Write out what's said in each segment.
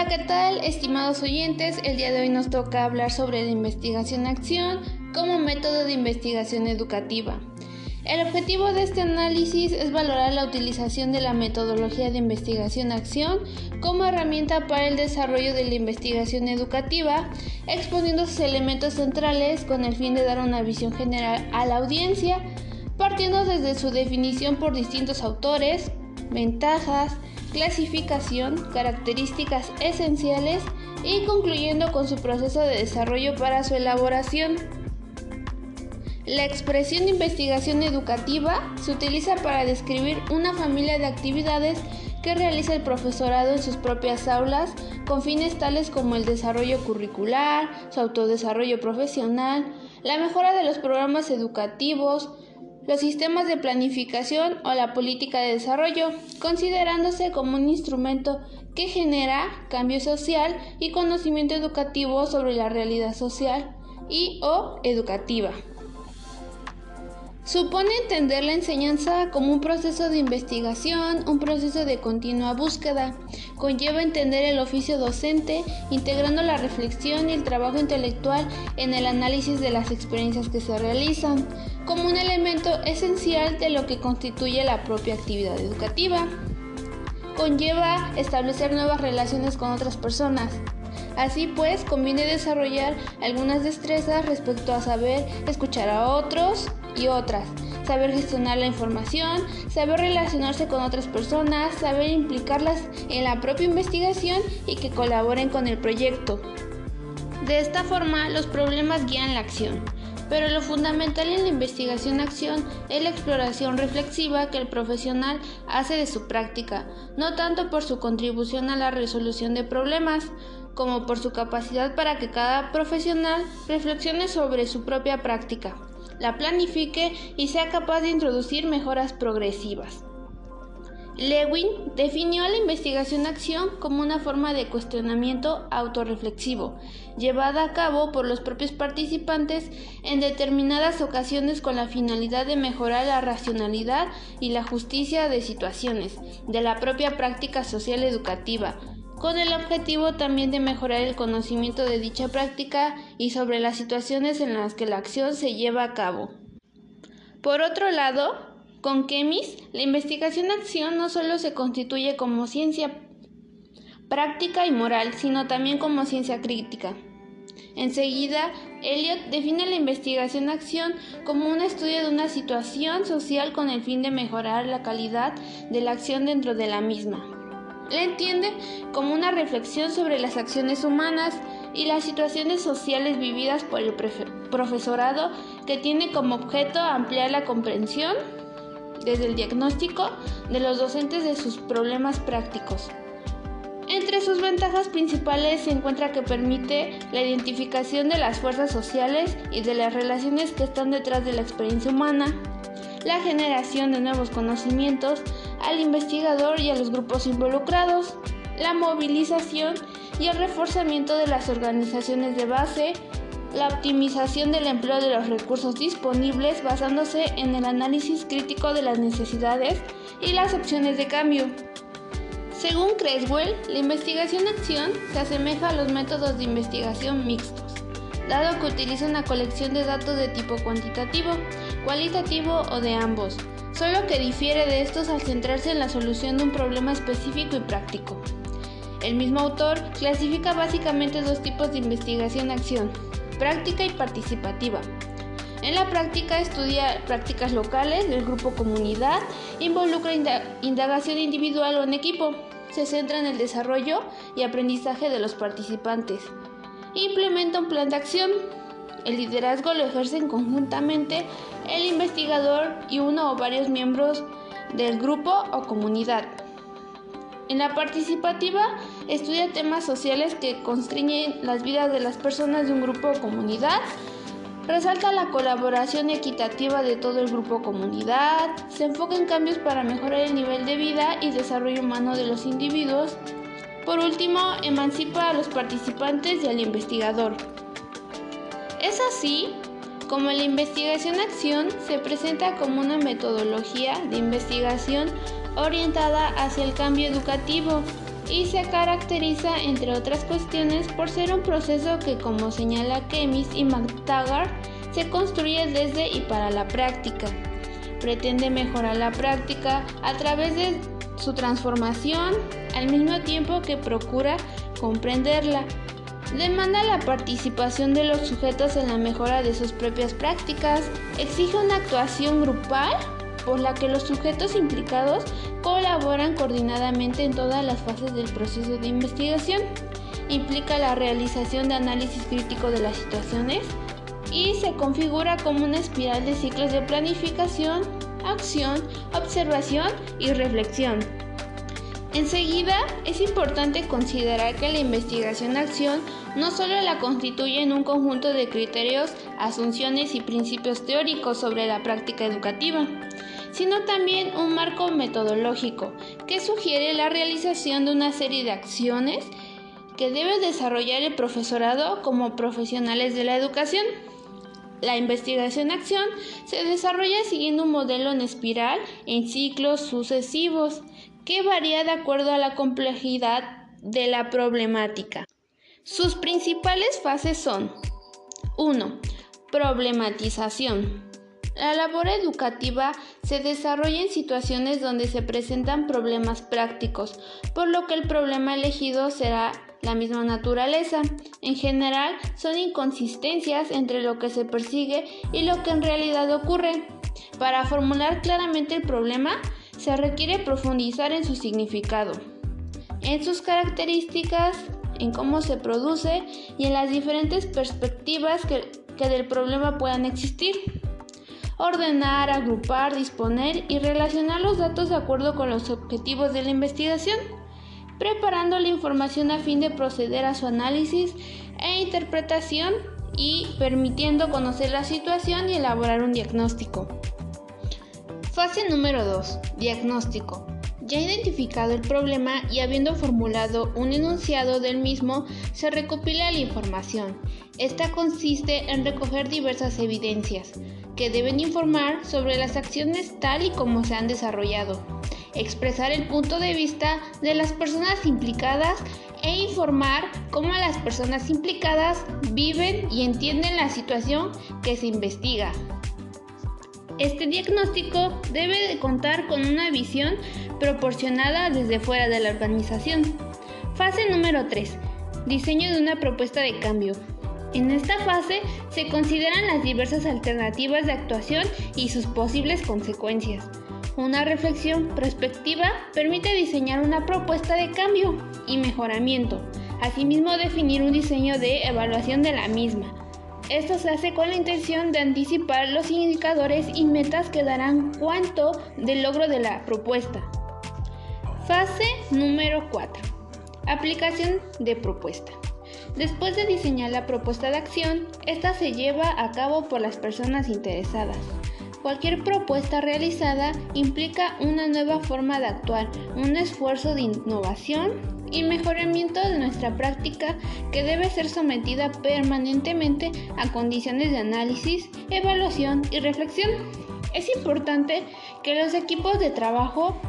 Hola, ¿qué tal, estimados oyentes? El día de hoy nos toca hablar sobre la investigación-acción como método de investigación educativa. El objetivo de este análisis es valorar la utilización de la metodología de investigación-acción como herramienta para el desarrollo de la investigación educativa, exponiendo sus elementos centrales con el fin de dar una visión general a la audiencia, partiendo desde su definición por distintos autores, ventajas, clasificación, características esenciales y concluyendo con su proceso de desarrollo para su elaboración. La expresión de investigación educativa se utiliza para describir una familia de actividades que realiza el profesorado en sus propias aulas con fines tales como el desarrollo curricular, su autodesarrollo profesional, la mejora de los programas educativos, los sistemas de planificación o la política de desarrollo, considerándose como un instrumento que genera cambio social y conocimiento educativo sobre la realidad social y o educativa. Supone entender la enseñanza como un proceso de investigación, un proceso de continua búsqueda. Conlleva entender el oficio docente, integrando la reflexión y el trabajo intelectual en el análisis de las experiencias que se realizan, como un elemento esencial de lo que constituye la propia actividad educativa. Conlleva establecer nuevas relaciones con otras personas, Así pues, conviene desarrollar algunas destrezas respecto a saber escuchar a otros y otras, saber gestionar la información, saber relacionarse con otras personas, saber implicarlas en la propia investigación y que colaboren con el proyecto. De esta forma, los problemas guían la acción. Pero lo fundamental en la investigación-acción es la exploración reflexiva que el profesional hace de su práctica, no tanto por su contribución a la resolución de problemas, como por su capacidad para que cada profesional reflexione sobre su propia práctica, la planifique y sea capaz de introducir mejoras progresivas. Lewin definió la investigación-acción como una forma de cuestionamiento autorreflexivo, llevada a cabo por los propios participantes en determinadas ocasiones con la finalidad de mejorar la racionalidad y la justicia de situaciones de la propia práctica social educativa, con el objetivo también de mejorar el conocimiento de dicha práctica y sobre las situaciones en las que la acción se lleva a cabo. Por otro lado, con Kemis, la investigación-acción no solo se constituye como ciencia práctica y moral, sino también como ciencia crítica. Enseguida, Elliot define la investigación-acción como un estudio de una situación social con el fin de mejorar la calidad de la acción dentro de la misma. La entiende como una reflexión sobre las acciones humanas y las situaciones sociales vividas por el profesorado que tiene como objeto ampliar la comprensión desde el diagnóstico de los docentes de sus problemas prácticos. Entre sus ventajas principales se encuentra que permite la identificación de las fuerzas sociales y de las relaciones que están detrás de la experiencia humana, la generación de nuevos conocimientos al investigador y a los grupos involucrados, la movilización y el reforzamiento de las organizaciones de base, la optimización del empleo de los recursos disponibles basándose en el análisis crítico de las necesidades y las opciones de cambio. Según Creswell, la investigación-acción se asemeja a los métodos de investigación mixtos dado que utiliza una colección de datos de tipo cuantitativo, cualitativo o de ambos, solo que difiere de estos al centrarse en la solución de un problema específico y práctico. El mismo autor clasifica básicamente dos tipos de investigación-acción, práctica y participativa. En la práctica estudia prácticas locales del grupo comunidad, involucra indagación individual o en equipo, se centra en el desarrollo y aprendizaje de los participantes, implementa un plan de acción. El liderazgo lo ejercen conjuntamente el investigador y uno o varios miembros del grupo o comunidad. En la participativa estudia temas sociales que constriñen las vidas de las personas de un grupo o comunidad. Resalta la colaboración equitativa de todo el grupo o comunidad. Se enfoca en cambios para mejorar el nivel de vida y desarrollo humano de los individuos por último, emancipa a los participantes y al investigador. Es así como la investigación-acción se presenta como una metodología de investigación orientada hacia el cambio educativo, y se caracteriza, entre otras cuestiones, por ser un proceso que, como señala Kemis y McTaggart, se construye desde y para la práctica. Pretende mejorar la práctica a través de su transformación, al mismo tiempo que procura comprenderla. Demanda la participación de los sujetos en la mejora de sus propias prácticas, exige una actuación grupal por la que los sujetos implicados colaboran coordinadamente en todas las fases del proceso de investigación. Implica la realización de análisis crítico de las situaciones y se configura como una espiral de ciclos de planificación, acción, observación y reflexión. Enseguida, es importante considerar que la investigación-acción no solo la constituye en un conjunto de criterios, asunciones y principios teóricos sobre la práctica educativa, sino también un marco metodológico que sugiere la realización de una serie de acciones que debe desarrollar el profesorado como profesionales de la educación. La investigación-acción se desarrolla siguiendo un modelo en espiral en ciclos sucesivos que varía de acuerdo a la complejidad de la problemática. Sus principales fases son 1. Problematización. La labor educativa se desarrolla en situaciones donde se presentan problemas prácticos, por lo que el problema elegido será la misma naturaleza. En general, son inconsistencias entre lo que se persigue y lo que en realidad ocurre. Para formular claramente el problema, se requiere profundizar en su significado, en sus características, en cómo se produce y en las diferentes perspectivas que, del problema puedan existir. Ordenar, agrupar, disponer y relacionar los datos de acuerdo con los objetivos de la investigación, preparando la información a fin de proceder a su análisis e interpretación y permitiendo conocer la situación y elaborar un diagnóstico. Fase número 2. Diagnóstico. Ya identificado el problema y habiendo formulado un enunciado del mismo, se recopila la información. Esta consiste en recoger diversas evidencias que deben informar sobre las acciones tal y como se han desarrollado, expresar el punto de vista de las personas implicadas e informar cómo las personas implicadas viven y entienden la situación que se investiga. Este diagnóstico debe de contar con una visión proporcionada desde fuera de la organización. Fase número 3. Diseño de una propuesta de cambio. En esta fase se consideran las diversas alternativas de actuación y sus posibles consecuencias. Una reflexión prospectiva permite diseñar una propuesta de cambio y mejoramiento, asimismo definir un diseño de evaluación de la misma. Esto se hace con la intención de anticipar los indicadores y metas que darán cuánto del logro de la propuesta. Fase número 4. Aplicación de propuesta. Después de diseñar la propuesta de acción, esta se lleva a cabo por las personas interesadas. Cualquier propuesta realizada implica una nueva forma de actuar, un esfuerzo de innovación y mejoramiento de nuestra práctica que debe ser sometida permanentemente a condiciones de análisis, evaluación y reflexión. Es importante que los equipos de trabajo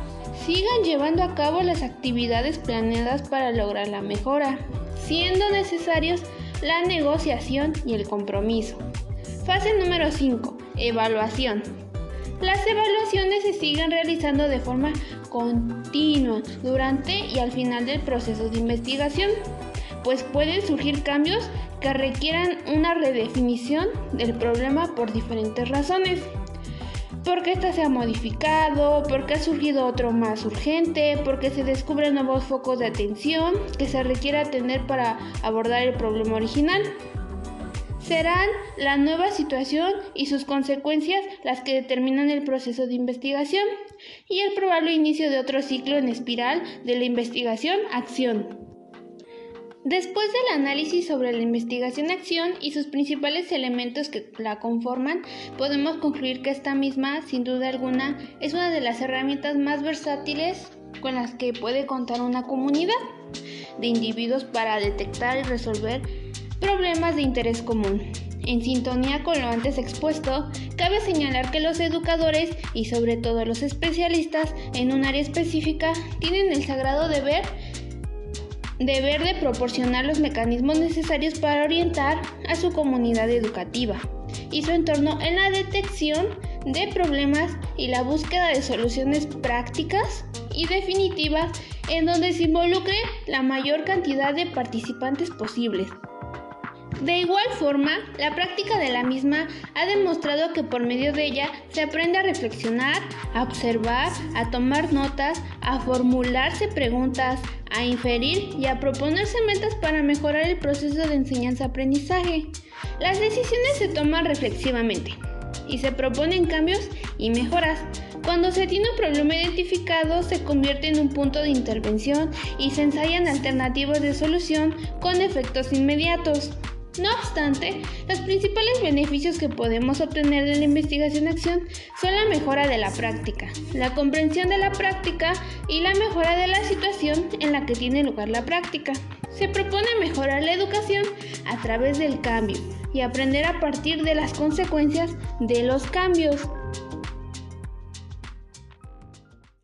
sigan llevando a cabo las actividades planeadas para lograr la mejora, siendo necesarios la negociación y el compromiso. Fase número 5. Evaluación. Las evaluaciones se siguen realizando de forma continua durante y al final del proceso de investigación, pues pueden surgir cambios que requieran una redefinición del problema por diferentes razones. Porque ésta se ha modificado, porque ha surgido otro más urgente, porque se descubren nuevos focos de atención que se requiere atender para abordar el problema original serán la nueva situación y sus consecuencias las que determinan el proceso de investigación y el probable inicio de otro ciclo en espiral de la investigación-acción. Después del análisis sobre la investigación-acción y sus principales elementos que la conforman, podemos concluir que esta misma, sin duda alguna, es una de las herramientas más versátiles con las que puede contar una comunidad de individuos para detectar y resolver Problemas de interés común. En sintonía con lo antes expuesto, cabe señalar que los educadores y sobre todo los especialistas en un área específica tienen el sagrado deber deber de proporcionar los mecanismos necesarios para orientar a su comunidad educativa y su entorno en la detección de problemas y la búsqueda de soluciones prácticas y definitivas en donde se involucre la mayor cantidad de participantes posibles. De igual forma, la práctica de la misma ha demostrado que por medio de ella se aprende a reflexionar, a observar, a tomar notas, a formularse preguntas, a inferir y a proponerse metas para mejorar el proceso de enseñanza-aprendizaje. Las decisiones se toman reflexivamente y se proponen cambios y mejoras. Cuando se tiene un problema identificado, se convierte en un punto de intervención y se ensayan alternativas de solución con efectos inmediatos. No obstante, los principales beneficios que podemos obtener de la investigación-acción son la mejora de la práctica, la comprensión de la práctica y la mejora de la situación en la que tiene lugar la práctica. Se propone mejorar la educación a través del cambio y aprender a partir de las consecuencias de los cambios.